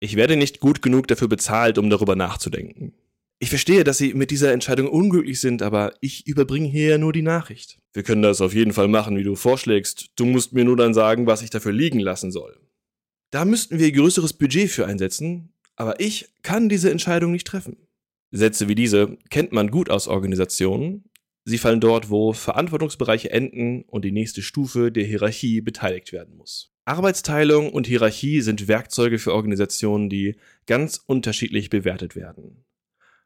Ich werde nicht gut genug dafür bezahlt, um darüber nachzudenken. Ich verstehe, dass Sie mit dieser Entscheidung unglücklich sind, aber ich überbringe hier nur die Nachricht. Wir können das auf jeden Fall machen, wie du vorschlägst. Du musst mir nur dann sagen, was ich dafür liegen lassen soll. Da müssten wir größeres Budget für einsetzen, aber ich kann diese Entscheidung nicht treffen. Sätze wie diese kennt man gut aus Organisationen. Sie fallen dort, wo Verantwortungsbereiche enden und die nächste Stufe der Hierarchie beteiligt werden muss. Arbeitsteilung und Hierarchie sind Werkzeuge für Organisationen, die ganz unterschiedlich bewertet werden.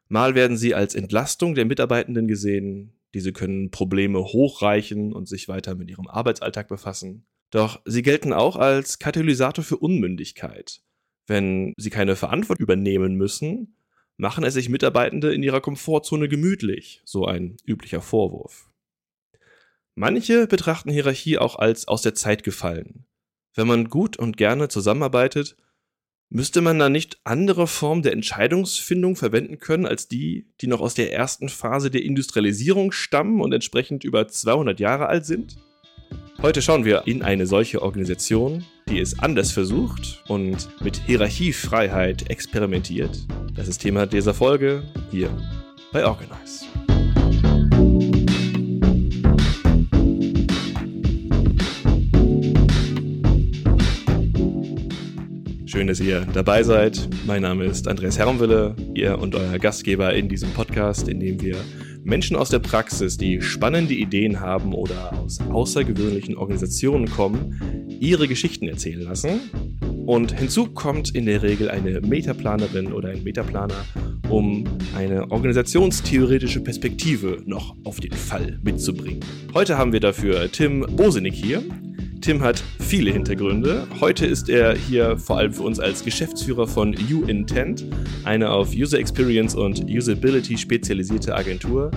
Mal werden sie als Entlastung der Mitarbeitenden gesehen, diese können Probleme hochreichen und sich weiter mit ihrem Arbeitsalltag befassen. Doch sie gelten auch als Katalysator für Unmündigkeit. Wenn sie keine Verantwortung übernehmen müssen, machen es sich Mitarbeitende in ihrer Komfortzone gemütlich, so ein üblicher Vorwurf. Manche betrachten Hierarchie auch als aus der Zeit gefallen. Wenn man gut und gerne zusammenarbeitet, Müsste man da nicht andere Formen der Entscheidungsfindung verwenden können als die, die noch aus der ersten Phase der Industrialisierung stammen und entsprechend über 200 Jahre alt sind? Heute schauen wir in eine solche Organisation, die es anders versucht und mit Hierarchiefreiheit experimentiert. Das ist Thema dieser Folge hier bei Organize. Schön, dass ihr dabei seid. Mein Name ist Andreas Hermwille, ihr und euer Gastgeber in diesem Podcast, in dem wir Menschen aus der Praxis, die spannende Ideen haben oder aus außergewöhnlichen Organisationen kommen, ihre Geschichten erzählen lassen. Und hinzu kommt in der Regel eine Metaplanerin oder ein Metaplaner, um eine organisationstheoretische Perspektive noch auf den Fall mitzubringen. Heute haben wir dafür Tim Bosenik hier. Tim hat viele Hintergründe. Heute ist er hier vor allem für uns als Geschäftsführer von UIntent, eine auf User Experience und Usability spezialisierte Agentur.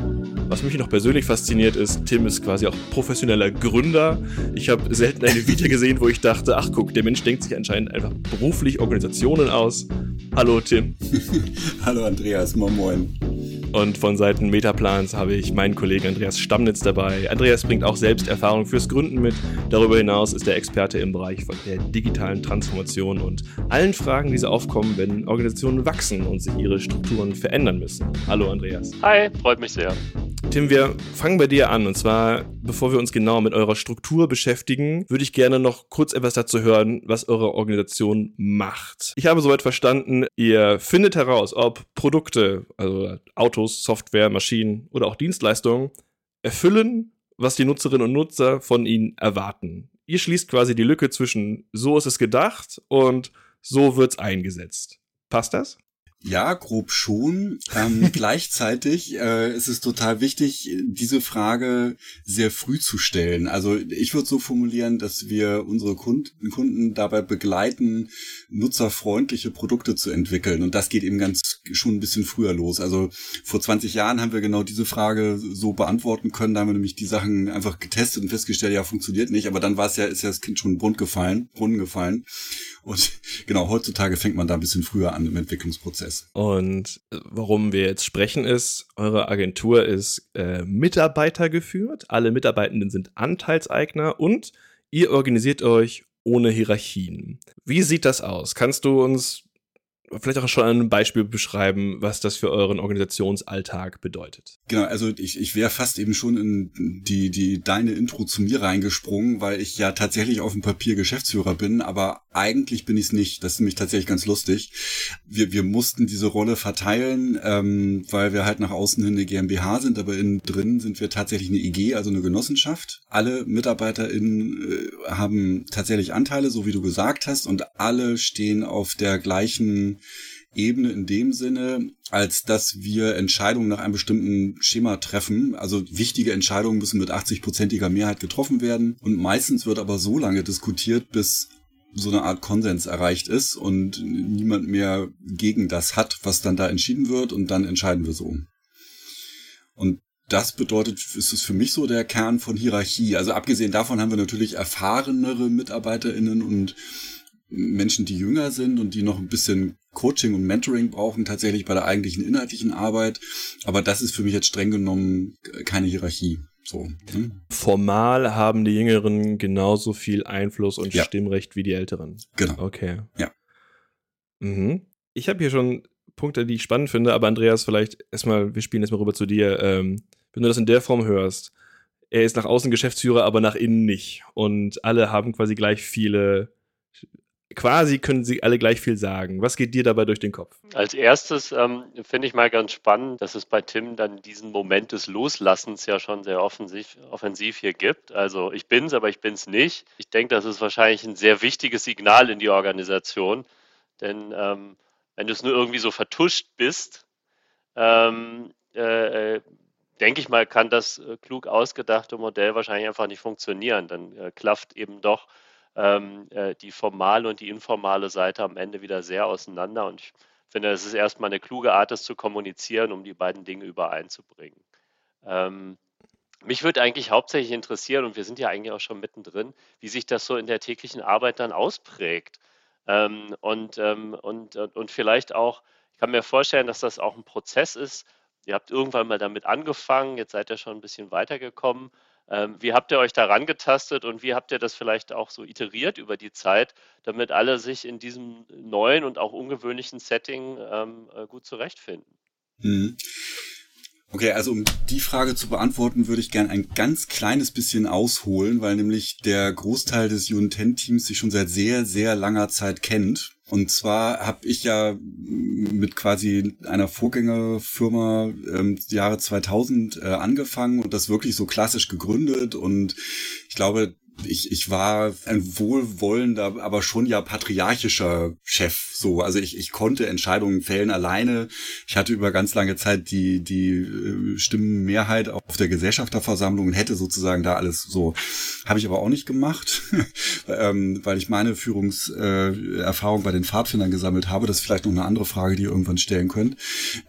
Was mich noch persönlich fasziniert ist, Tim ist quasi auch professioneller Gründer. Ich habe selten eine Vita gesehen, wo ich dachte, ach guck, der Mensch denkt sich anscheinend einfach beruflich Organisationen aus. Hallo Tim. Hallo Andreas, moin moin. Und von Seiten Metaplans habe ich meinen Kollegen Andreas Stammnitz dabei. Andreas bringt auch selbst Erfahrung fürs Gründen mit. Darüber hinaus ist er Experte im Bereich der digitalen Transformation und allen Fragen, die so aufkommen, wenn Organisationen wachsen und sich ihre Strukturen verändern müssen. Hallo Andreas. Hi, freut mich sehr. Tim, wir fangen bei dir an. Und zwar, bevor wir uns genau mit eurer Struktur beschäftigen, würde ich gerne noch kurz etwas dazu hören, was eure Organisation macht. Ich habe soweit verstanden, ihr findet heraus, ob Produkte, also Autos, Autos, Software, Maschinen oder auch Dienstleistungen erfüllen, was die Nutzerinnen und Nutzer von ihnen erwarten. Ihr schließt quasi die Lücke zwischen so ist es gedacht und so wird es eingesetzt. Passt das? Ja, grob schon. Ähm, gleichzeitig äh, ist es total wichtig, diese Frage sehr früh zu stellen. Also ich würde so formulieren, dass wir unsere Kunden, Kunden dabei begleiten, nutzerfreundliche Produkte zu entwickeln. Und das geht eben ganz schon ein bisschen früher los. Also vor 20 Jahren haben wir genau diese Frage so beantworten können. Da haben wir nämlich die Sachen einfach getestet und festgestellt, ja, funktioniert nicht. Aber dann war es ja, ist ja das Kind schon Brunnen gefallen, Brunnen gefallen. Und genau, heutzutage fängt man da ein bisschen früher an im Entwicklungsprozess. Und äh, warum wir jetzt sprechen ist, eure Agentur ist äh, Mitarbeiter geführt, alle Mitarbeitenden sind Anteilseigner und ihr organisiert euch ohne Hierarchien. Wie sieht das aus? Kannst du uns vielleicht auch schon ein Beispiel beschreiben, was das für euren Organisationsalltag bedeutet. Genau, also ich, ich wäre fast eben schon in die, die deine Intro zu mir reingesprungen, weil ich ja tatsächlich auf dem Papier Geschäftsführer bin, aber eigentlich bin ich es nicht. Das ist nämlich tatsächlich ganz lustig. Wir, wir mussten diese Rolle verteilen, ähm, weil wir halt nach außen hin eine GmbH sind, aber innen drin sind wir tatsächlich eine IG, also eine Genossenschaft. Alle MitarbeiterInnen äh, haben tatsächlich Anteile, so wie du gesagt hast, und alle stehen auf der gleichen Ebene in dem Sinne, als dass wir Entscheidungen nach einem bestimmten Schema treffen. Also wichtige Entscheidungen müssen mit 80-prozentiger Mehrheit getroffen werden. Und meistens wird aber so lange diskutiert, bis so eine Art Konsens erreicht ist und niemand mehr gegen das hat, was dann da entschieden wird und dann entscheiden wir so. Und das bedeutet, ist es für mich so der Kern von Hierarchie. Also abgesehen davon haben wir natürlich erfahrenere MitarbeiterInnen und Menschen, die jünger sind und die noch ein bisschen Coaching und Mentoring brauchen, tatsächlich bei der eigentlichen inhaltlichen Arbeit. Aber das ist für mich jetzt streng genommen keine Hierarchie. So. Hm? Formal haben die Jüngeren genauso viel Einfluss und ja. Stimmrecht wie die Älteren. Genau. Okay. Ja. Mhm. Ich habe hier schon Punkte, die ich spannend finde, aber Andreas, vielleicht erstmal, wir spielen erstmal rüber zu dir. Ähm, wenn du das in der Form hörst, er ist nach außen Geschäftsführer, aber nach innen nicht. Und alle haben quasi gleich viele, quasi können sie alle gleich viel sagen. Was geht dir dabei durch den Kopf? Als erstes ähm, finde ich mal ganz spannend, dass es bei Tim dann diesen Moment des Loslassens ja schon sehr offensiv, offensiv hier gibt. Also ich bin's, aber ich bin's nicht. Ich denke, das ist wahrscheinlich ein sehr wichtiges Signal in die Organisation. Denn ähm, wenn du es nur irgendwie so vertuscht bist, ähm, äh, äh denke ich mal, kann das äh, klug ausgedachte Modell wahrscheinlich einfach nicht funktionieren. Dann äh, klafft eben doch ähm, äh, die formale und die informale Seite am Ende wieder sehr auseinander. Und ich finde, es ist erstmal eine kluge Art, das zu kommunizieren, um die beiden Dinge übereinzubringen. Ähm, mich würde eigentlich hauptsächlich interessieren, und wir sind ja eigentlich auch schon mittendrin, wie sich das so in der täglichen Arbeit dann ausprägt. Ähm, und, ähm, und, und vielleicht auch, ich kann mir vorstellen, dass das auch ein Prozess ist, Ihr habt irgendwann mal damit angefangen, jetzt seid ihr schon ein bisschen weitergekommen. Ähm, wie habt ihr euch daran getastet und wie habt ihr das vielleicht auch so iteriert über die Zeit, damit alle sich in diesem neuen und auch ungewöhnlichen Setting ähm, äh, gut zurechtfinden? Mhm. Okay, also um die Frage zu beantworten, würde ich gern ein ganz kleines bisschen ausholen, weil nämlich der Großteil des UN-10-Teams sich schon seit sehr, sehr langer Zeit kennt. Und zwar habe ich ja mit quasi einer Vorgängerfirma ähm, Jahre 2000 äh, angefangen und das wirklich so klassisch gegründet. Und ich glaube, ich, ich war ein wohlwollender, aber schon ja patriarchischer Chef. So, also ich, ich konnte Entscheidungen fällen alleine. Ich hatte über ganz lange Zeit die, die äh, Stimmenmehrheit auf der Gesellschafterversammlung und hätte sozusagen da alles so. Habe ich aber auch nicht gemacht, ähm, weil ich meine Führungserfahrung äh, bei den Pfadfindern gesammelt habe. Das ist vielleicht noch eine andere Frage, die ihr irgendwann stellen könnt.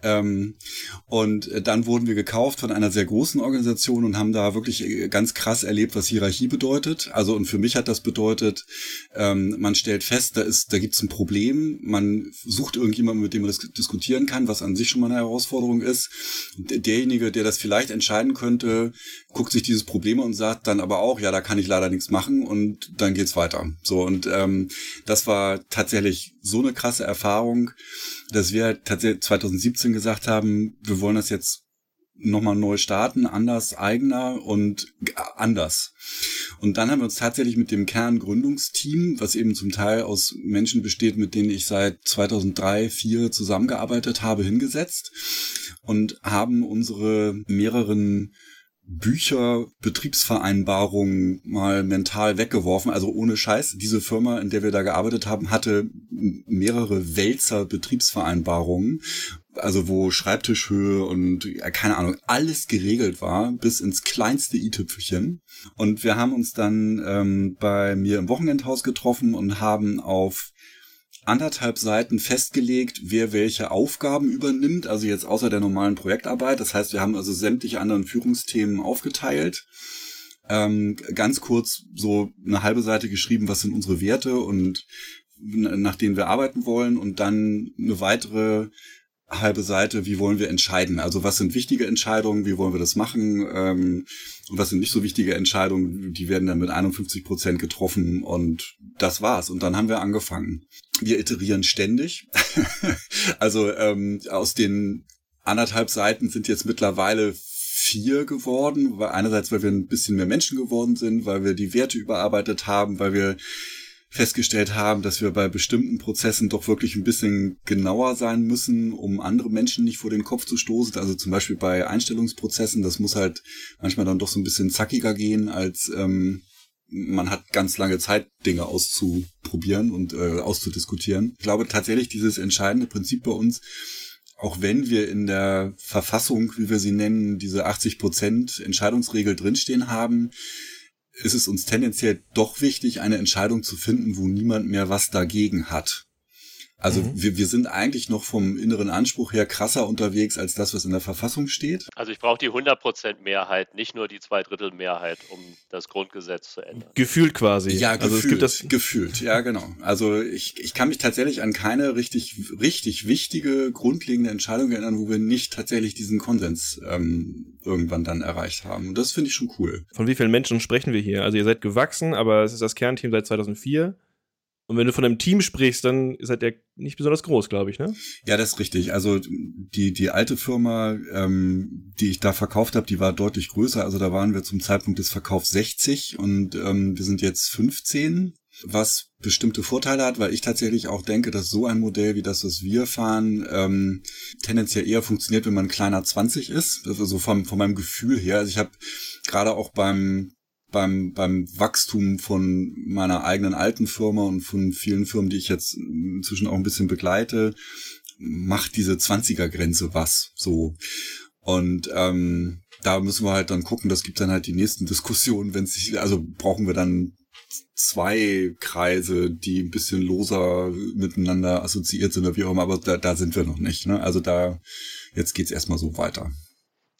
Ähm, und dann wurden wir gekauft von einer sehr großen Organisation und haben da wirklich äh, ganz krass erlebt, was Hierarchie bedeutet bedeutet. Also und für mich hat das bedeutet, ähm, man stellt fest, da ist, da gibt es ein Problem. Man sucht irgendjemanden, mit dem man das diskutieren kann, was an sich schon mal eine Herausforderung ist. Derjenige, der das vielleicht entscheiden könnte, guckt sich dieses Problem und sagt dann aber auch, ja, da kann ich leider nichts machen und dann geht's weiter. So und ähm, das war tatsächlich so eine krasse Erfahrung, dass wir tatsächlich 2017 gesagt haben, wir wollen das jetzt nochmal neu starten, anders, eigener und anders. Und dann haben wir uns tatsächlich mit dem Kerngründungsteam, was eben zum Teil aus Menschen besteht, mit denen ich seit 2003, 2004 zusammengearbeitet habe, hingesetzt und haben unsere mehreren Bücher, Betriebsvereinbarungen mal mental weggeworfen. Also ohne Scheiß, diese Firma, in der wir da gearbeitet haben, hatte mehrere Wälzer Betriebsvereinbarungen also wo Schreibtischhöhe und keine Ahnung, alles geregelt war, bis ins kleinste i-Tüpfelchen. Und wir haben uns dann ähm, bei mir im Wochenendhaus getroffen und haben auf anderthalb Seiten festgelegt, wer welche Aufgaben übernimmt, also jetzt außer der normalen Projektarbeit. Das heißt, wir haben also sämtliche anderen Führungsthemen aufgeteilt. Ähm, ganz kurz so eine halbe Seite geschrieben, was sind unsere Werte und nach denen wir arbeiten wollen und dann eine weitere halbe Seite, wie wollen wir entscheiden? Also was sind wichtige Entscheidungen, wie wollen wir das machen? Ähm, und was sind nicht so wichtige Entscheidungen, die werden dann mit 51 Prozent getroffen und das war's. Und dann haben wir angefangen. Wir iterieren ständig. also ähm, aus den anderthalb Seiten sind jetzt mittlerweile vier geworden, weil einerseits, weil wir ein bisschen mehr Menschen geworden sind, weil wir die Werte überarbeitet haben, weil wir festgestellt haben, dass wir bei bestimmten Prozessen doch wirklich ein bisschen genauer sein müssen, um andere Menschen nicht vor den Kopf zu stoßen. Also zum Beispiel bei Einstellungsprozessen, das muss halt manchmal dann doch so ein bisschen zackiger gehen, als ähm, man hat ganz lange Zeit, Dinge auszuprobieren und äh, auszudiskutieren. Ich glaube tatsächlich, dieses entscheidende Prinzip bei uns, auch wenn wir in der Verfassung, wie wir sie nennen, diese 80 Prozent Entscheidungsregel drinstehen haben, ist es uns tendenziell doch wichtig, eine Entscheidung zu finden, wo niemand mehr was dagegen hat. Also mhm. wir, wir sind eigentlich noch vom inneren Anspruch her krasser unterwegs als das, was in der Verfassung steht. Also ich brauche die 100% Mehrheit, nicht nur die Zweidrittel-Mehrheit, um das Grundgesetz zu ändern. Gefühlt quasi. Ja, also gefühlt, es gibt das gefühlt, ja genau. Also ich, ich kann mich tatsächlich an keine richtig, richtig wichtige, grundlegende Entscheidung erinnern, wo wir nicht tatsächlich diesen Konsens ähm, irgendwann dann erreicht haben. Und das finde ich schon cool. Von wie vielen Menschen sprechen wir hier? Also ihr seid gewachsen, aber es ist das Kernteam seit 2004. Und wenn du von einem Team sprichst, dann seid ihr nicht besonders groß, glaube ich, ne? Ja, das ist richtig. Also die, die alte Firma, ähm, die ich da verkauft habe, die war deutlich größer. Also da waren wir zum Zeitpunkt des Verkaufs 60 und ähm, wir sind jetzt 15, was bestimmte Vorteile hat, weil ich tatsächlich auch denke, dass so ein Modell wie das, was wir fahren, ähm, tendenziell eher funktioniert, wenn man kleiner 20 ist. Also so vom, von meinem Gefühl her. Also ich habe gerade auch beim beim, beim Wachstum von meiner eigenen alten Firma und von vielen Firmen, die ich jetzt inzwischen auch ein bisschen begleite, macht diese 20er-Grenze was so. Und ähm, da müssen wir halt dann gucken, das gibt dann halt die nächsten Diskussionen, wenn sich, also brauchen wir dann zwei Kreise, die ein bisschen loser miteinander assoziiert sind oder wie auch immer, aber da, da sind wir noch nicht. Ne? Also da, jetzt geht's erstmal so weiter.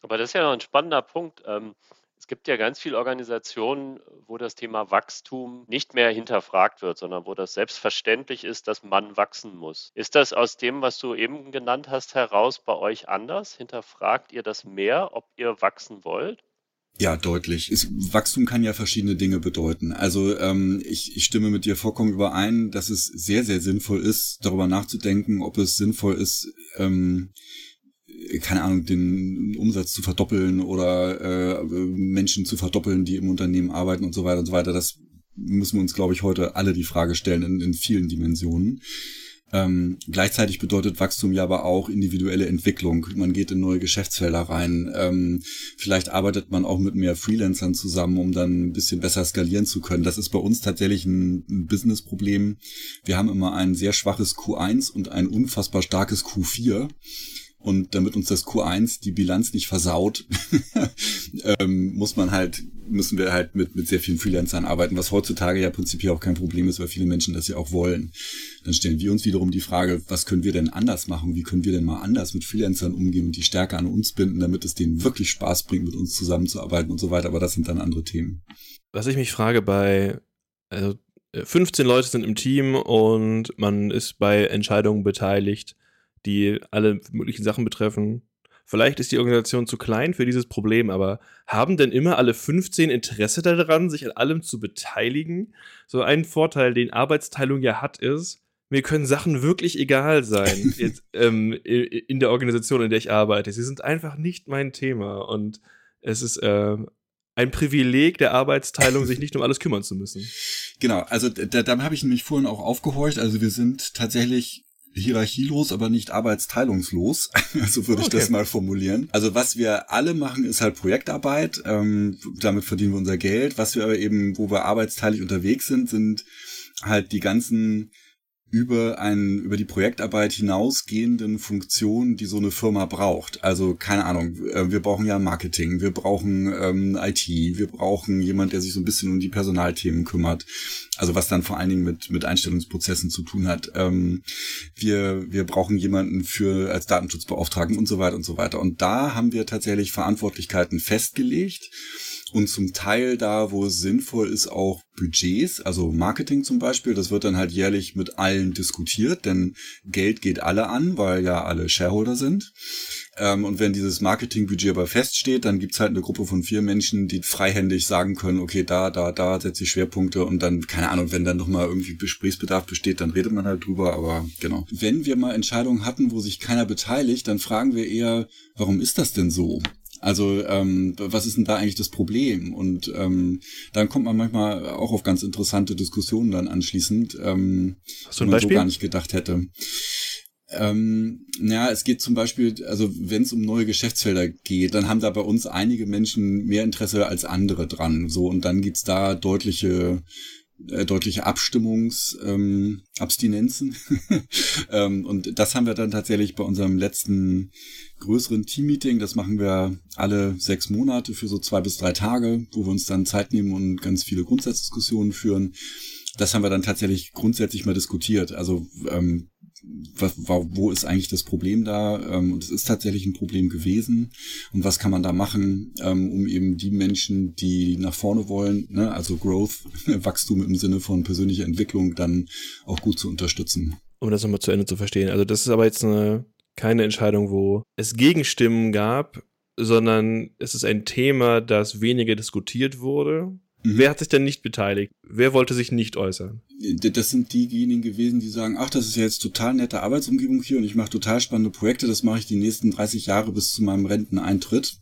Aber das ist ja noch ein spannender Punkt. Ähm, es gibt ja ganz viele Organisationen, wo das Thema Wachstum nicht mehr hinterfragt wird, sondern wo das selbstverständlich ist, dass man wachsen muss. Ist das aus dem, was du eben genannt hast, heraus bei euch anders? Hinterfragt ihr das mehr, ob ihr wachsen wollt? Ja, deutlich. Es, Wachstum kann ja verschiedene Dinge bedeuten. Also ähm, ich, ich stimme mit dir vollkommen überein, dass es sehr, sehr sinnvoll ist, darüber nachzudenken, ob es sinnvoll ist, ähm, keine Ahnung, den Umsatz zu verdoppeln oder äh, Menschen zu verdoppeln, die im Unternehmen arbeiten und so weiter und so weiter. Das müssen wir uns, glaube ich, heute alle die Frage stellen in, in vielen Dimensionen. Ähm, gleichzeitig bedeutet Wachstum ja aber auch individuelle Entwicklung. Man geht in neue Geschäftsfelder rein. Ähm, vielleicht arbeitet man auch mit mehr Freelancern zusammen, um dann ein bisschen besser skalieren zu können. Das ist bei uns tatsächlich ein, ein Business-Problem. Wir haben immer ein sehr schwaches Q1 und ein unfassbar starkes Q4. Und damit uns das Q1 die Bilanz nicht versaut, ähm, muss man halt, müssen wir halt mit, mit sehr vielen Freelancern arbeiten, was heutzutage ja prinzipiell auch kein Problem ist, weil viele Menschen das ja auch wollen. Dann stellen wir uns wiederum die Frage, was können wir denn anders machen? Wie können wir denn mal anders mit Freelancern umgehen und die stärker an uns binden, damit es denen wirklich Spaß bringt, mit uns zusammenzuarbeiten und so weiter. Aber das sind dann andere Themen. Was ich mich frage bei, also 15 Leute sind im Team und man ist bei Entscheidungen beteiligt die alle möglichen Sachen betreffen. Vielleicht ist die Organisation zu klein für dieses Problem, aber haben denn immer alle 15 Interesse daran, sich an allem zu beteiligen? So ein Vorteil, den Arbeitsteilung ja hat, ist, mir können Sachen wirklich egal sein jetzt, ähm, in der Organisation, in der ich arbeite. Sie sind einfach nicht mein Thema und es ist äh, ein Privileg der Arbeitsteilung, sich nicht um alles kümmern zu müssen. Genau, also da, da habe ich nämlich vorhin auch aufgehorcht. Also wir sind tatsächlich hierarchielos, aber nicht arbeitsteilungslos. so würde ich okay. das mal formulieren. Also was wir alle machen, ist halt Projektarbeit. Ähm, damit verdienen wir unser Geld. Was wir aber eben, wo wir arbeitsteilig unterwegs sind, sind halt die ganzen über ein, über die Projektarbeit hinausgehenden Funktionen, die so eine Firma braucht. Also keine Ahnung, äh, wir brauchen ja Marketing, wir brauchen ähm, IT, wir brauchen jemand, der sich so ein bisschen um die Personalthemen kümmert. Also was dann vor allen Dingen mit, mit Einstellungsprozessen zu tun hat. Ähm, wir, wir brauchen jemanden für als Datenschutzbeauftragten und so weiter und so weiter. Und da haben wir tatsächlich Verantwortlichkeiten festgelegt und zum Teil da, wo es sinnvoll ist, auch Budgets, also Marketing zum Beispiel. Das wird dann halt jährlich mit allen diskutiert, denn Geld geht alle an, weil ja alle Shareholder sind. Ähm, und wenn dieses Marketingbudget aber feststeht, dann gibt's halt eine Gruppe von vier Menschen, die freihändig sagen können, okay, da, da, da setze ich Schwerpunkte und dann, keine Ahnung, wenn dann nochmal irgendwie Gesprächsbedarf besteht, dann redet man halt drüber, aber genau. Wenn wir mal Entscheidungen hatten, wo sich keiner beteiligt, dann fragen wir eher, warum ist das denn so? Also ähm, was ist denn da eigentlich das Problem? Und ähm, dann kommt man manchmal auch auf ganz interessante Diskussionen dann anschließend, ähm, Hast du ein man Beispiel? so gar nicht gedacht hätte. Ähm, ja, es geht zum Beispiel, also wenn es um neue Geschäftsfelder geht, dann haben da bei uns einige Menschen mehr Interesse als andere dran. So und dann gibt's da deutliche äh, deutliche Abstimmungsabstinenzen. Ähm, ähm, und das haben wir dann tatsächlich bei unserem letzten größeren Teammeeting. Das machen wir alle sechs Monate für so zwei bis drei Tage, wo wir uns dann Zeit nehmen und ganz viele Grundsatzdiskussionen führen. Das haben wir dann tatsächlich grundsätzlich mal diskutiert. Also ähm, wo ist eigentlich das Problem da? Ähm, und es ist tatsächlich ein Problem gewesen. Und was kann man da machen, ähm, um eben die Menschen, die nach vorne wollen, ne, also Growth, Wachstum im Sinne von persönlicher Entwicklung, dann auch gut zu unterstützen? Um das nochmal zu Ende zu verstehen. Also das ist aber jetzt eine, keine Entscheidung, wo es Gegenstimmen gab, sondern es ist ein Thema, das weniger diskutiert wurde Mhm. Wer hat sich denn nicht beteiligt? Wer wollte sich nicht äußern? Das sind diejenigen gewesen, die sagen, ach, das ist ja jetzt total nette Arbeitsumgebung hier und ich mache total spannende Projekte, das mache ich die nächsten 30 Jahre bis zu meinem Renteneintritt.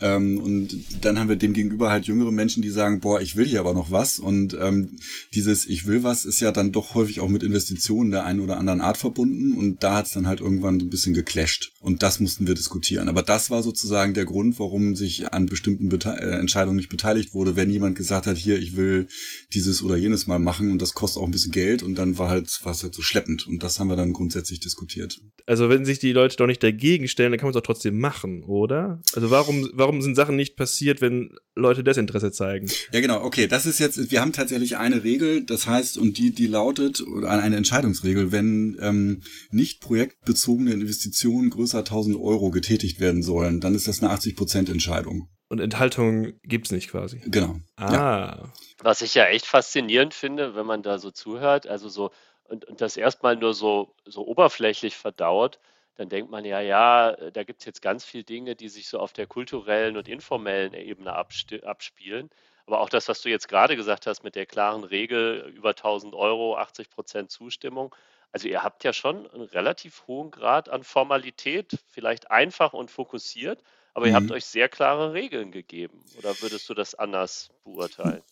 Ähm, und dann haben wir dem gegenüber halt jüngere Menschen, die sagen, boah, ich will hier aber noch was. Und ähm, dieses Ich will was ist ja dann doch häufig auch mit Investitionen der einen oder anderen Art verbunden. Und da hat es dann halt irgendwann so ein bisschen geclasht. Und das mussten wir diskutieren. Aber das war sozusagen der Grund, warum sich an bestimmten Bete äh, Entscheidungen nicht beteiligt wurde, wenn jemand gesagt hat, hier, ich will dieses oder jenes mal machen und das kostet auch ein bisschen Geld und dann war halt, war es halt so schleppend. Und das haben wir dann grundsätzlich diskutiert. Also wenn sich die Leute doch nicht dagegen stellen, dann kann man es auch trotzdem machen, oder? Also warum, warum warum sind Sachen nicht passiert, wenn Leute Desinteresse zeigen? Ja, genau. Okay, das ist jetzt, wir haben tatsächlich eine Regel, das heißt, und die, die lautet, oder eine Entscheidungsregel, wenn ähm, nicht projektbezogene Investitionen größer 1000 Euro getätigt werden sollen, dann ist das eine 80% Entscheidung. Und Enthaltung gibt's nicht quasi. Genau. Ah. Ja. Was ich ja echt faszinierend finde, wenn man da so zuhört, also so, und, und das erstmal nur so, so oberflächlich verdaut, dann denkt man ja, ja, da gibt es jetzt ganz viele Dinge, die sich so auf der kulturellen und informellen Ebene abspielen. Aber auch das, was du jetzt gerade gesagt hast mit der klaren Regel, über 1000 Euro, 80 Prozent Zustimmung. Also ihr habt ja schon einen relativ hohen Grad an Formalität, vielleicht einfach und fokussiert, aber mhm. ihr habt mhm. euch sehr klare Regeln gegeben. Oder würdest du das anders beurteilen?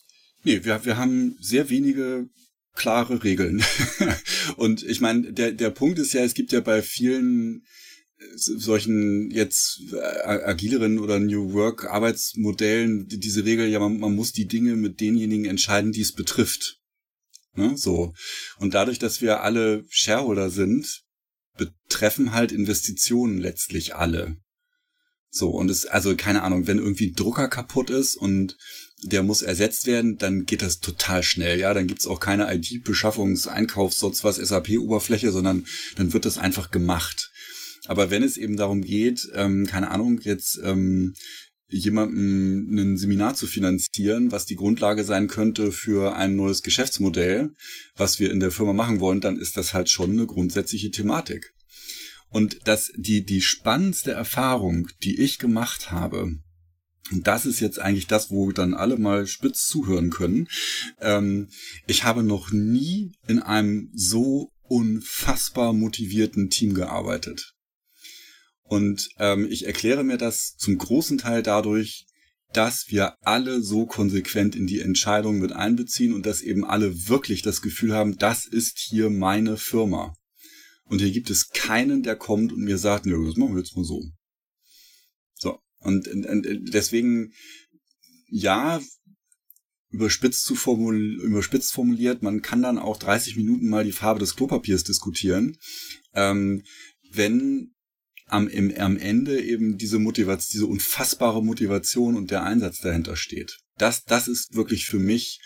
Nee, wir, wir haben sehr wenige klare Regeln. und ich meine, der, der Punkt ist ja, es gibt ja bei vielen äh, solchen jetzt äh, agileren oder New Work Arbeitsmodellen diese Regel, ja, man, man muss die Dinge mit denjenigen entscheiden, die es betrifft. Ne? So. Und dadurch, dass wir alle Shareholder sind, betreffen halt Investitionen letztlich alle. So, und es, also keine Ahnung, wenn irgendwie Drucker kaputt ist und der muss ersetzt werden, dann geht das total schnell. Ja, dann gibt's auch keine IT-Beschaffungs-, Einkaufs-, sonst was SAP-Oberfläche, sondern dann wird das einfach gemacht. Aber wenn es eben darum geht, ähm, keine Ahnung, jetzt ähm, jemandem ein Seminar zu finanzieren, was die Grundlage sein könnte für ein neues Geschäftsmodell, was wir in der Firma machen wollen, dann ist das halt schon eine grundsätzliche Thematik. Und das, die, die spannendste Erfahrung, die ich gemacht habe, und das ist jetzt eigentlich das, wo dann alle mal spitz zuhören können. Ähm, ich habe noch nie in einem so unfassbar motivierten Team gearbeitet. Und ähm, ich erkläre mir das zum großen Teil dadurch, dass wir alle so konsequent in die Entscheidung mit einbeziehen und dass eben alle wirklich das Gefühl haben, das ist hier meine Firma. Und hier gibt es keinen, der kommt und mir sagt, nö, das machen wir jetzt mal so. So. Und, und deswegen, ja, überspitzt, zu formul überspitzt formuliert, man kann dann auch 30 Minuten mal die Farbe des Klopapiers diskutieren. Ähm, wenn am, im, am Ende eben diese Motivation, diese unfassbare Motivation und der Einsatz dahinter steht. Das, das ist wirklich für mich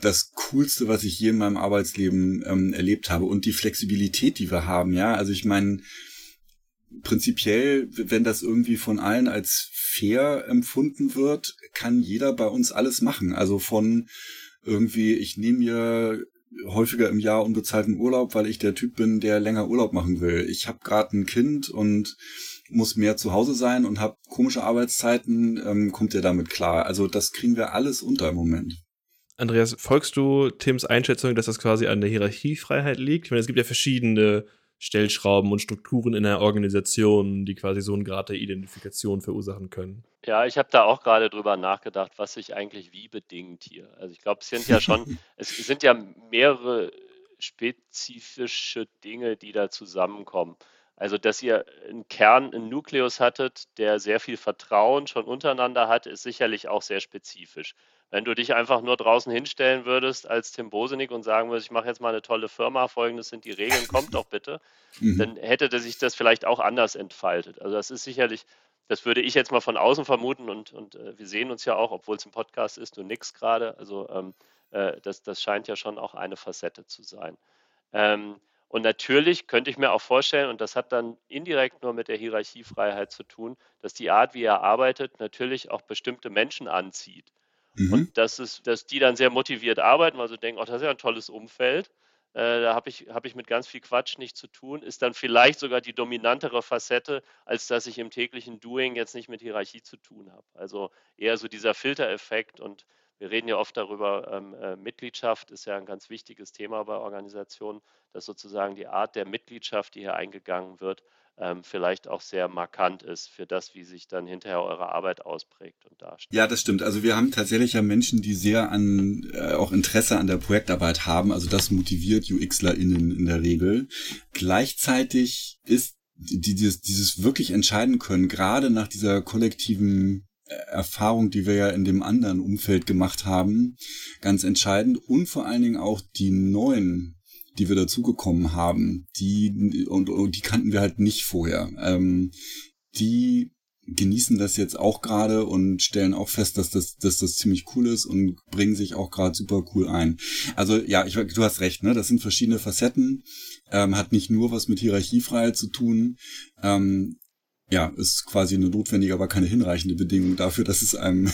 das Coolste, was ich je in meinem Arbeitsleben ähm, erlebt habe. Und die Flexibilität, die wir haben, ja. Also ich meine, prinzipiell, wenn das irgendwie von allen als fair empfunden wird, kann jeder bei uns alles machen. Also von irgendwie, ich nehme mir häufiger im Jahr unbezahlten Urlaub, weil ich der Typ bin, der länger Urlaub machen will. Ich habe gerade ein Kind und muss mehr zu Hause sein und habe komische Arbeitszeiten, ähm, kommt ihr damit klar. Also das kriegen wir alles unter im Moment. Andreas, folgst du Tims Einschätzung, dass das quasi an der Hierarchiefreiheit liegt? Ich meine, es gibt ja verschiedene Stellschrauben und Strukturen in der Organisation, die quasi so einen Grad der Identifikation verursachen können. Ja, ich habe da auch gerade drüber nachgedacht, was sich eigentlich wie bedingt hier. Also ich glaube, es sind ja schon, es sind ja mehrere spezifische Dinge, die da zusammenkommen. Also, dass ihr einen Kern, einen Nukleus hattet, der sehr viel Vertrauen schon untereinander hat, ist sicherlich auch sehr spezifisch. Wenn du dich einfach nur draußen hinstellen würdest als Tim Bosenik und sagen würdest, ich mache jetzt mal eine tolle Firma, folgendes sind die Regeln, kommt doch bitte, mhm. dann hätte sich das vielleicht auch anders entfaltet. Also das ist sicherlich, das würde ich jetzt mal von außen vermuten und, und äh, wir sehen uns ja auch, obwohl es ein Podcast ist, du nix gerade. Also ähm, äh, das, das scheint ja schon auch eine Facette zu sein. Ähm, und natürlich könnte ich mir auch vorstellen, und das hat dann indirekt nur mit der Hierarchiefreiheit zu tun, dass die Art, wie er arbeitet, natürlich auch bestimmte Menschen anzieht. Mhm. Und dass, es, dass die dann sehr motiviert arbeiten, weil sie denken, oh, das ist ja ein tolles Umfeld. Äh, da habe ich, hab ich mit ganz viel Quatsch nichts zu tun, ist dann vielleicht sogar die dominantere Facette, als dass ich im täglichen Doing jetzt nicht mit Hierarchie zu tun habe. Also eher so dieser Filtereffekt und wir reden ja oft darüber, ähm, äh, Mitgliedschaft ist ja ein ganz wichtiges Thema bei Organisationen, dass sozusagen die Art der Mitgliedschaft, die hier eingegangen wird, vielleicht auch sehr markant ist für das, wie sich dann hinterher eure Arbeit ausprägt und darstellt. Ja, das stimmt. Also wir haben tatsächlich ja Menschen, die sehr an äh, auch Interesse an der Projektarbeit haben. Also das motiviert UXlerInnen in der Regel. Gleichzeitig ist dieses, dieses wirklich entscheiden können, gerade nach dieser kollektiven äh, Erfahrung, die wir ja in dem anderen Umfeld gemacht haben, ganz entscheidend und vor allen Dingen auch die neuen die wir dazugekommen haben, die und, und, die kannten wir halt nicht vorher. Ähm, die genießen das jetzt auch gerade und stellen auch fest, dass das, dass das ziemlich cool ist und bringen sich auch gerade super cool ein. Also ja, ich, du hast recht, ne? Das sind verschiedene Facetten, ähm, hat nicht nur was mit Hierarchiefreiheit zu tun. Ähm, ja, ist quasi eine notwendige, aber keine hinreichende Bedingung dafür, dass es einem,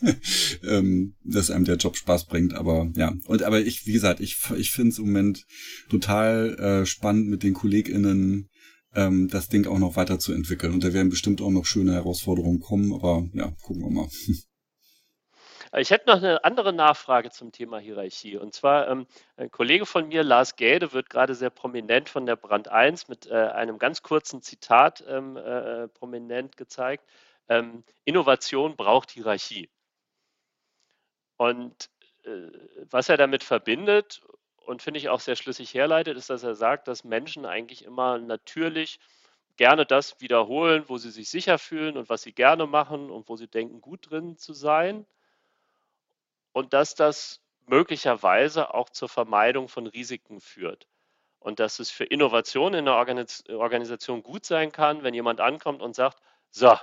ähm, dass einem der Job Spaß bringt. Aber ja, und aber ich, wie gesagt, ich, ich finde es im Moment total äh, spannend mit den KollegInnen ähm, das Ding auch noch weiterzuentwickeln. Und da werden bestimmt auch noch schöne Herausforderungen kommen, aber ja, gucken wir mal. Ich hätte noch eine andere Nachfrage zum Thema Hierarchie. Und zwar, ähm, ein Kollege von mir, Lars Gäde, wird gerade sehr prominent von der Brand 1 mit äh, einem ganz kurzen Zitat ähm, äh, prominent gezeigt. Ähm, Innovation braucht Hierarchie. Und äh, was er damit verbindet und finde ich auch sehr schlüssig herleitet, ist, dass er sagt, dass Menschen eigentlich immer natürlich gerne das wiederholen, wo sie sich sicher fühlen und was sie gerne machen und wo sie denken, gut drin zu sein und dass das möglicherweise auch zur Vermeidung von Risiken führt. Und dass es für Innovation in der Organisation gut sein kann, wenn jemand ankommt und sagt, so,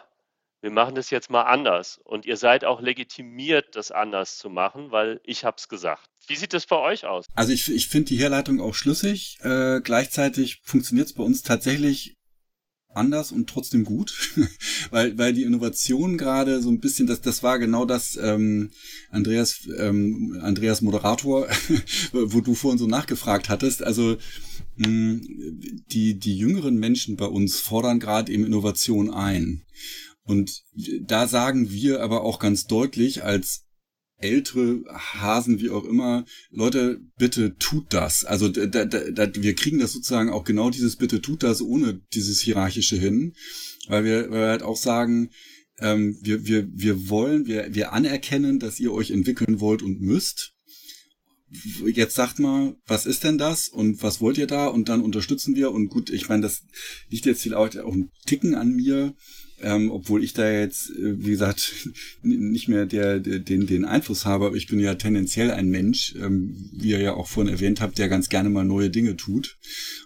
wir machen das jetzt mal anders. Und ihr seid auch legitimiert, das anders zu machen, weil ich es gesagt. Wie sieht das bei euch aus? Also ich, ich finde die Herleitung auch schlüssig. Äh, gleichzeitig funktioniert es bei uns tatsächlich anders und trotzdem gut, weil weil die Innovation gerade so ein bisschen das das war genau das ähm, Andreas ähm, Andreas Moderator, wo du vorhin so nachgefragt hattest. Also mh, die die jüngeren Menschen bei uns fordern gerade eben Innovation ein und da sagen wir aber auch ganz deutlich als ältere Hasen, wie auch immer, Leute, bitte tut das. Also da, da, da, wir kriegen das sozusagen auch genau dieses bitte tut das ohne dieses hierarchische hin, weil wir, weil wir halt auch sagen, ähm, wir, wir, wir wollen, wir, wir anerkennen, dass ihr euch entwickeln wollt und müsst. Jetzt sagt mal, was ist denn das und was wollt ihr da? Und dann unterstützen wir. Und gut, ich meine, das liegt jetzt vielleicht auch ein Ticken an mir, ähm, obwohl ich da jetzt, äh, wie gesagt, nicht mehr der, der, den, den Einfluss habe, aber ich bin ja tendenziell ein Mensch, ähm, wie ihr ja auch vorhin erwähnt habt, der ganz gerne mal neue Dinge tut.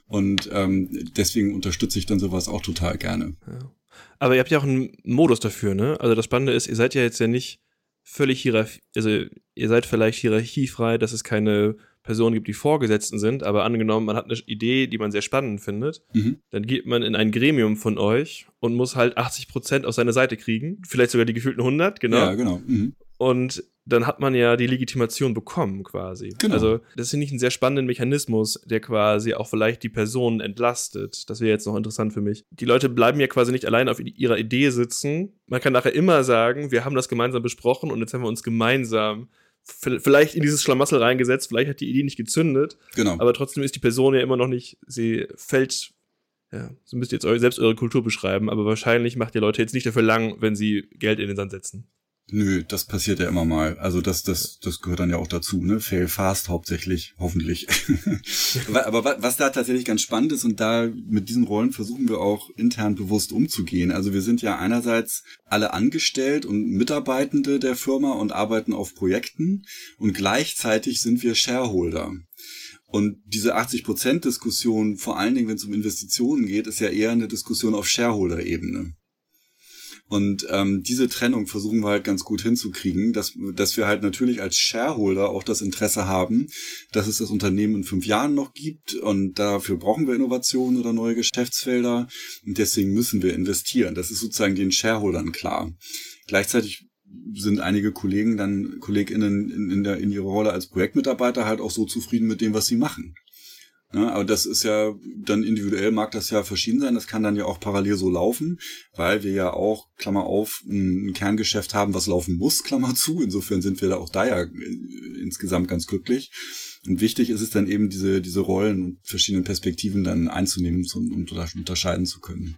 Und ähm, deswegen unterstütze ich dann sowas auch total gerne. Ja. Aber ihr habt ja auch einen Modus dafür, ne? Also das Spannende ist, ihr seid ja jetzt ja nicht völlig hierarchie, also ihr seid vielleicht hierarchiefrei, dass es keine Personen gibt, die Vorgesetzten sind, aber angenommen, man hat eine Idee, die man sehr spannend findet, mhm. dann geht man in ein Gremium von euch und muss halt 80 Prozent auf seine Seite kriegen, vielleicht sogar die gefühlten 100, genau. Ja, genau. Mhm. Und dann hat man ja die Legitimation bekommen quasi. Genau. Also das ist nicht ein sehr spannender Mechanismus, der quasi auch vielleicht die Personen entlastet. Das wäre jetzt noch interessant für mich. Die Leute bleiben ja quasi nicht allein auf ihrer Idee sitzen. Man kann nachher immer sagen, wir haben das gemeinsam besprochen und jetzt haben wir uns gemeinsam vielleicht in dieses Schlamassel reingesetzt, vielleicht hat die Idee nicht gezündet. Genau. Aber trotzdem ist die Person ja immer noch nicht, sie fällt, ja, so müsst ihr jetzt selbst eure Kultur beschreiben, aber wahrscheinlich macht ihr Leute jetzt nicht dafür lang, wenn sie Geld in den Sand setzen. Nö, das passiert ja immer mal. Also das, das, das gehört dann ja auch dazu, ne? Fail fast hauptsächlich, hoffentlich. Aber was da tatsächlich ganz spannend ist und da mit diesen Rollen versuchen wir auch intern bewusst umzugehen. Also wir sind ja einerseits alle angestellt und Mitarbeitende der Firma und arbeiten auf Projekten und gleichzeitig sind wir Shareholder. Und diese 80%-Diskussion, vor allen Dingen, wenn es um Investitionen geht, ist ja eher eine Diskussion auf Shareholder-Ebene. Und ähm, diese Trennung versuchen wir halt ganz gut hinzukriegen, dass, dass wir halt natürlich als Shareholder auch das Interesse haben, dass es das Unternehmen in fünf Jahren noch gibt und dafür brauchen wir Innovationen oder neue Geschäftsfelder und deswegen müssen wir investieren. Das ist sozusagen den Shareholdern klar. Gleichzeitig sind einige Kollegen dann, KollegInnen in, in, der, in ihrer Rolle als Projektmitarbeiter halt auch so zufrieden mit dem, was sie machen. Ja, aber das ist ja dann individuell mag das ja verschieden sein. Das kann dann ja auch parallel so laufen, weil wir ja auch, Klammer auf, ein Kerngeschäft haben, was laufen muss, Klammer zu. Insofern sind wir da auch da ja äh, insgesamt ganz glücklich. Und wichtig ist es dann eben, diese, diese Rollen und verschiedenen Perspektiven dann einzunehmen und unterscheiden zu können.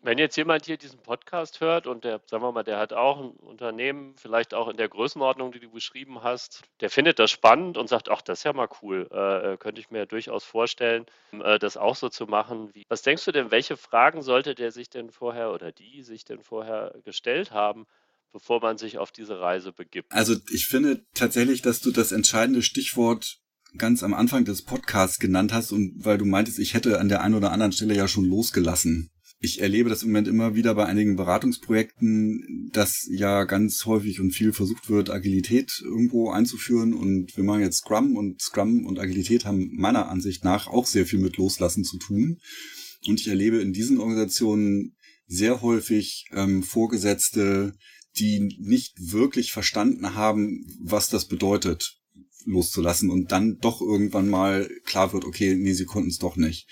Wenn jetzt jemand hier diesen Podcast hört und der, sagen wir mal, der hat auch ein Unternehmen, vielleicht auch in der Größenordnung, die du beschrieben hast, der findet das spannend und sagt, ach, das ist ja mal cool, äh, äh könnte ich mir durchaus vorstellen, äh, das auch so zu machen. Wie, was denkst du denn, welche Fragen sollte der sich denn vorher oder die sich denn vorher gestellt haben, bevor man sich auf diese Reise begibt? Also ich finde tatsächlich, dass du das entscheidende Stichwort ganz am Anfang des Podcasts genannt hast und weil du meintest, ich hätte an der einen oder anderen Stelle ja schon losgelassen ich erlebe das im Moment immer wieder bei einigen Beratungsprojekten, dass ja ganz häufig und viel versucht wird, Agilität irgendwo einzuführen. Und wir machen jetzt Scrum und Scrum und Agilität haben meiner Ansicht nach auch sehr viel mit Loslassen zu tun. Und ich erlebe in diesen Organisationen sehr häufig ähm, Vorgesetzte, die nicht wirklich verstanden haben, was das bedeutet, loszulassen und dann doch irgendwann mal klar wird, okay, nee, sie konnten es doch nicht.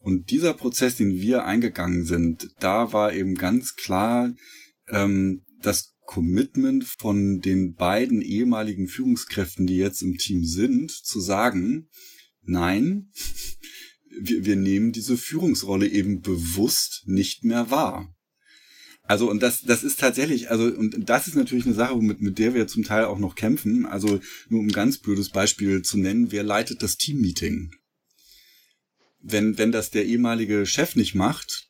Und dieser Prozess, den wir eingegangen sind, da war eben ganz klar ähm, das Commitment von den beiden ehemaligen Führungskräften, die jetzt im Team sind, zu sagen, nein, wir, wir nehmen diese Führungsrolle eben bewusst nicht mehr wahr. Also und das das ist tatsächlich also und das ist natürlich eine Sache mit mit der wir zum Teil auch noch kämpfen. Also nur um ein ganz blödes Beispiel zu nennen, wer leitet das Teammeeting? Wenn, wenn das der ehemalige Chef nicht macht,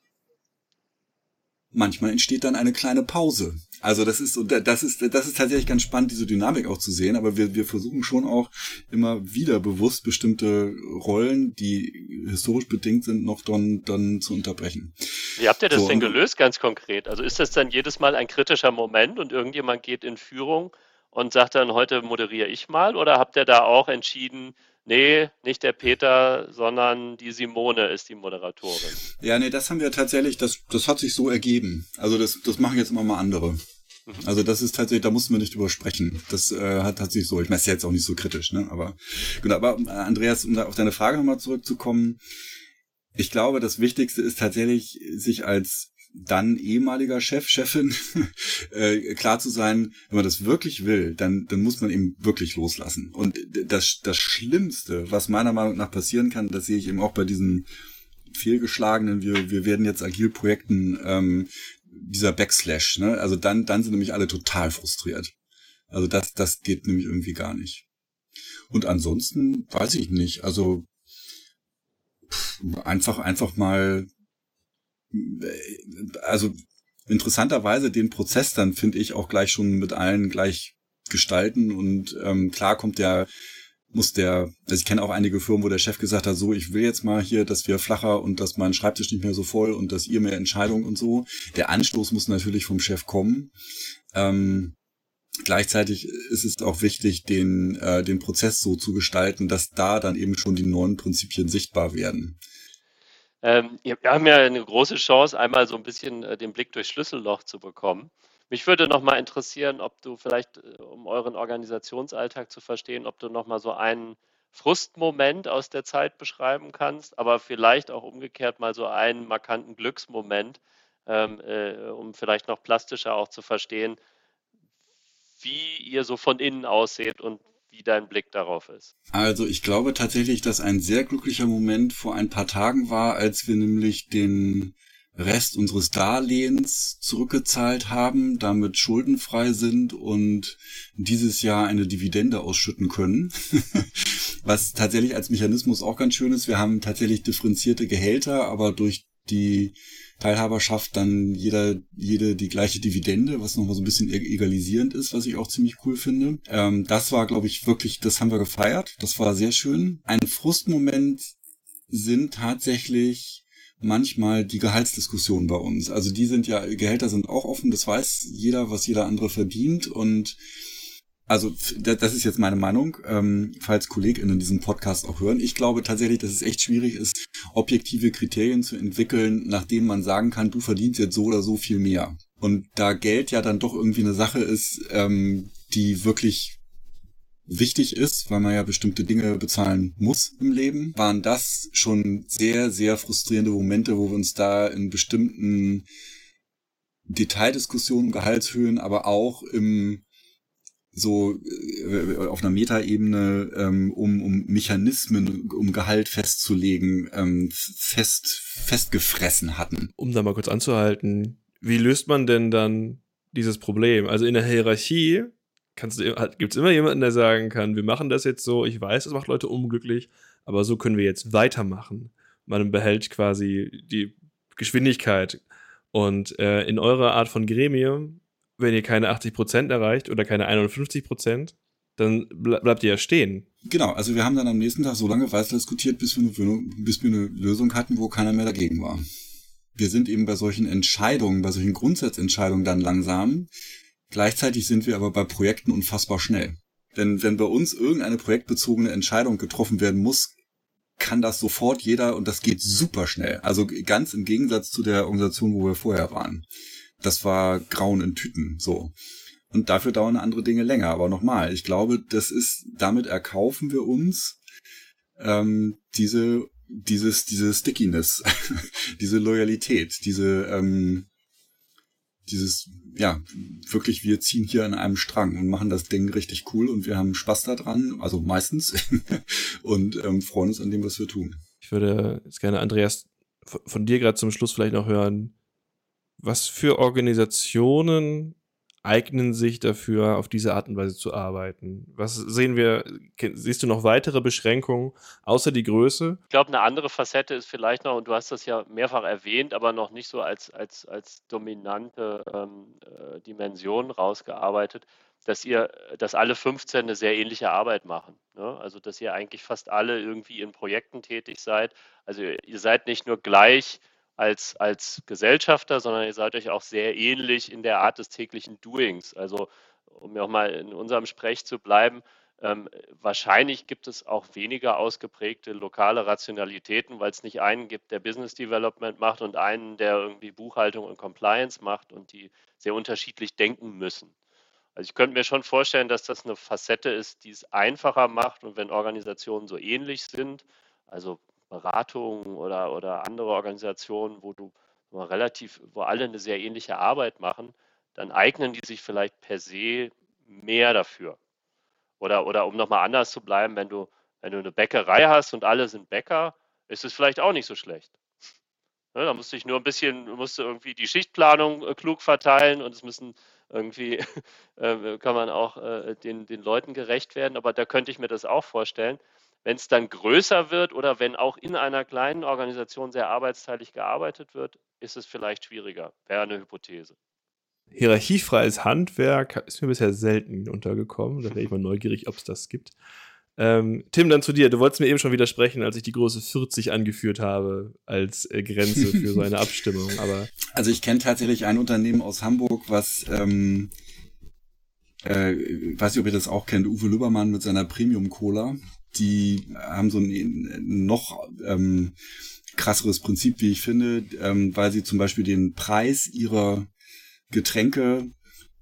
manchmal entsteht dann eine kleine Pause. Also das ist, das ist, das ist tatsächlich ganz spannend, diese Dynamik auch zu sehen, aber wir, wir versuchen schon auch immer wieder bewusst bestimmte Rollen, die historisch bedingt sind, noch dann, dann zu unterbrechen. Wie habt ihr das so, denn gelöst, ganz konkret? Also ist das dann jedes Mal ein kritischer Moment und irgendjemand geht in Führung und sagt dann, heute moderiere ich mal, oder habt ihr da auch entschieden, Nee, nicht der Peter, sondern die Simone ist die Moderatorin. Ja, nee, das haben wir tatsächlich, das, das hat sich so ergeben. Also das, das machen jetzt immer mal andere. Mhm. Also das ist tatsächlich, da mussten wir nicht drüber sprechen. Das äh, hat, hat sich so, ich meine, ist ja jetzt auch nicht so kritisch, ne? Aber genau, aber äh, Andreas, um da auf deine Frage nochmal zurückzukommen, ich glaube, das Wichtigste ist tatsächlich, sich als dann ehemaliger Chef, Chefin, äh, klar zu sein, wenn man das wirklich will, dann, dann muss man eben wirklich loslassen. Und das, das Schlimmste, was meiner Meinung nach passieren kann, das sehe ich eben auch bei diesen fehlgeschlagenen, wir, wir werden jetzt Agil-Projekten, ähm, dieser Backslash, ne? Also dann, dann sind nämlich alle total frustriert. Also das, das geht nämlich irgendwie gar nicht. Und ansonsten weiß ich nicht. Also pff, einfach, einfach mal also interessanterweise den Prozess dann finde ich auch gleich schon mit allen gleich gestalten und ähm, klar kommt der muss der, also ich kenne auch einige Firmen, wo der Chef gesagt hat, so, ich will jetzt mal hier, dass wir flacher und dass mein Schreibtisch nicht mehr so voll und dass ihr mehr Entscheidungen und so. Der Anstoß muss natürlich vom Chef kommen. Ähm, gleichzeitig ist es auch wichtig, den, äh, den Prozess so zu gestalten, dass da dann eben schon die neuen Prinzipien sichtbar werden. Ähm, wir haben ja eine große Chance, einmal so ein bisschen äh, den Blick durchs Schlüsselloch zu bekommen. Mich würde noch mal interessieren, ob du vielleicht, äh, um euren Organisationsalltag zu verstehen, ob du noch mal so einen Frustmoment aus der Zeit beschreiben kannst, aber vielleicht auch umgekehrt mal so einen markanten Glücksmoment, ähm, äh, um vielleicht noch plastischer auch zu verstehen, wie ihr so von innen ausseht und wie dein Blick darauf ist. Also ich glaube tatsächlich, dass ein sehr glücklicher Moment vor ein paar Tagen war, als wir nämlich den Rest unseres Darlehens zurückgezahlt haben, damit schuldenfrei sind und dieses Jahr eine Dividende ausschütten können. Was tatsächlich als Mechanismus auch ganz schön ist. Wir haben tatsächlich differenzierte Gehälter, aber durch die Teilhaberschaft dann jeder, jede die gleiche Dividende, was nochmal so ein bisschen e-, egalisierend ist, was ich auch ziemlich cool finde. Ähm, das war, glaube ich, wirklich, das haben wir gefeiert. Das war sehr schön. Ein Frustmoment sind tatsächlich manchmal die Gehaltsdiskussionen bei uns. Also die sind ja, Gehälter sind auch offen, das weiß jeder, was jeder andere verdient und also das ist jetzt meine Meinung, ähm, falls KollegInnen diesen Podcast auch hören. Ich glaube tatsächlich, dass es echt schwierig ist, objektive Kriterien zu entwickeln, nach denen man sagen kann, du verdienst jetzt so oder so viel mehr. Und da Geld ja dann doch irgendwie eine Sache ist, ähm, die wirklich wichtig ist, weil man ja bestimmte Dinge bezahlen muss im Leben, waren das schon sehr, sehr frustrierende Momente, wo wir uns da in bestimmten Detaildiskussionen, Gehaltshöhen, aber auch im so äh, auf einer Metaebene, ähm, um, um Mechanismen, um Gehalt festzulegen, ähm, fest, festgefressen hatten. Um da mal kurz anzuhalten, wie löst man denn dann dieses Problem? Also in der Hierarchie gibt es immer jemanden, der sagen kann, wir machen das jetzt so, ich weiß, das macht Leute unglücklich, aber so können wir jetzt weitermachen. Man behält quasi die Geschwindigkeit. Und äh, in eurer Art von Gremium, wenn ihr keine 80% erreicht oder keine 51%, dann ble bleibt ihr ja stehen. Genau, also wir haben dann am nächsten Tag so lange weiter diskutiert, bis wir, eine, bis wir eine Lösung hatten, wo keiner mehr dagegen war. Wir sind eben bei solchen Entscheidungen, bei solchen Grundsatzentscheidungen dann langsam Gleichzeitig sind wir aber bei Projekten unfassbar schnell. Denn wenn bei uns irgendeine projektbezogene Entscheidung getroffen werden muss, kann das sofort jeder und das geht super schnell. Also ganz im Gegensatz zu der Organisation, wo wir vorher waren. Das war Grauen in Tüten, so. Und dafür dauern andere Dinge länger. Aber nochmal, ich glaube, das ist, damit erkaufen wir uns ähm, diese, dieses, diese Stickiness, diese Loyalität, diese, ähm, dieses, ja, wirklich, wir ziehen hier an einem Strang und machen das Ding richtig cool und wir haben Spaß daran, also meistens, und ähm, freuen uns an dem, was wir tun. Ich würde jetzt gerne, Andreas, von dir gerade zum Schluss vielleicht noch hören, was für Organisationen eignen sich dafür, auf diese Art und Weise zu arbeiten? Was sehen wir, siehst du noch weitere Beschränkungen außer die Größe? Ich glaube, eine andere Facette ist vielleicht noch, und du hast das ja mehrfach erwähnt, aber noch nicht so als, als, als dominante ähm, äh, Dimension rausgearbeitet, dass ihr, dass alle 15 eine sehr ähnliche Arbeit machen. Ne? Also dass ihr eigentlich fast alle irgendwie in Projekten tätig seid. Also ihr seid nicht nur gleich als, als Gesellschafter, sondern ihr seid euch auch sehr ähnlich in der Art des täglichen Doings. Also um ja auch mal in unserem Sprech zu bleiben, ähm, wahrscheinlich gibt es auch weniger ausgeprägte lokale Rationalitäten, weil es nicht einen gibt, der Business Development macht und einen, der irgendwie Buchhaltung und Compliance macht und die sehr unterschiedlich denken müssen. Also ich könnte mir schon vorstellen, dass das eine Facette ist, die es einfacher macht und wenn Organisationen so ähnlich sind, also Beratungen oder, oder andere Organisationen, wo du relativ, wo alle eine sehr ähnliche Arbeit machen, dann eignen die sich vielleicht per se mehr dafür. Oder, oder um nochmal anders zu bleiben, wenn du, wenn du eine Bäckerei hast und alle sind Bäcker, ist es vielleicht auch nicht so schlecht. Ne, da musst du dich nur ein bisschen, musst du irgendwie die Schichtplanung äh, klug verteilen und es müssen irgendwie, äh, kann man auch äh, den, den Leuten gerecht werden, aber da könnte ich mir das auch vorstellen. Wenn es dann größer wird oder wenn auch in einer kleinen Organisation sehr arbeitsteilig gearbeitet wird, ist es vielleicht schwieriger. Wäre eine Hypothese. Hierarchiefreies Handwerk ist mir bisher selten untergekommen. Da wäre ich mal neugierig, ob es das gibt. Ähm, Tim, dann zu dir. Du wolltest mir eben schon widersprechen, als ich die Größe 40 angeführt habe als äh, Grenze für so eine Abstimmung. Aber also ich kenne tatsächlich ein Unternehmen aus Hamburg, was ähm, äh, weiß nicht, ob ihr das auch kennt, Uwe Lübbermann mit seiner Premium Cola die haben so ein noch ähm, krasseres Prinzip, wie ich finde, ähm, weil sie zum Beispiel den Preis ihrer Getränke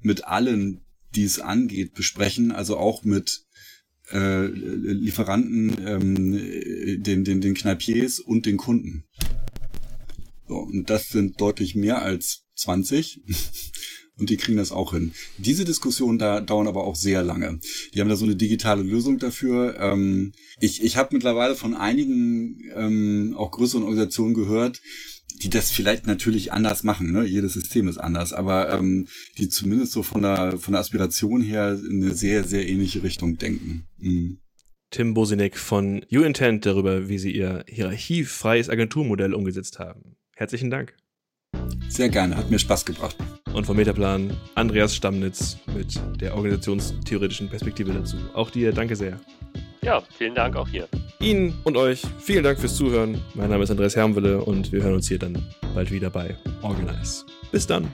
mit allen, die es angeht, besprechen, also auch mit äh, Lieferanten, ähm, den, den, den Kneipiers und den Kunden. So, und das sind deutlich mehr als 20 und die kriegen das auch hin. Diese Diskussionen da dauern aber auch sehr lange. Die haben da so eine digitale Lösung dafür. Ähm, ich ich habe mittlerweile von einigen ähm, auch größeren Organisationen gehört, die das vielleicht natürlich anders machen. Ne? Jedes System ist anders, aber ähm, die zumindest so von der von der Aspiration her in eine sehr sehr ähnliche Richtung denken. Mhm. Tim Bosinek von UIntent darüber, wie sie ihr hierarchiefreies Agenturmodell umgesetzt haben. Herzlichen Dank. Sehr gerne, hat mir Spaß gebracht. Und vom Metaplan Andreas Stammnitz mit der organisationstheoretischen Perspektive dazu. Auch dir danke sehr. Ja, vielen Dank auch hier. Ihnen und euch vielen Dank fürs Zuhören. Mein Name ist Andreas Hermwille und wir hören uns hier dann bald wieder bei Organize. Bis dann.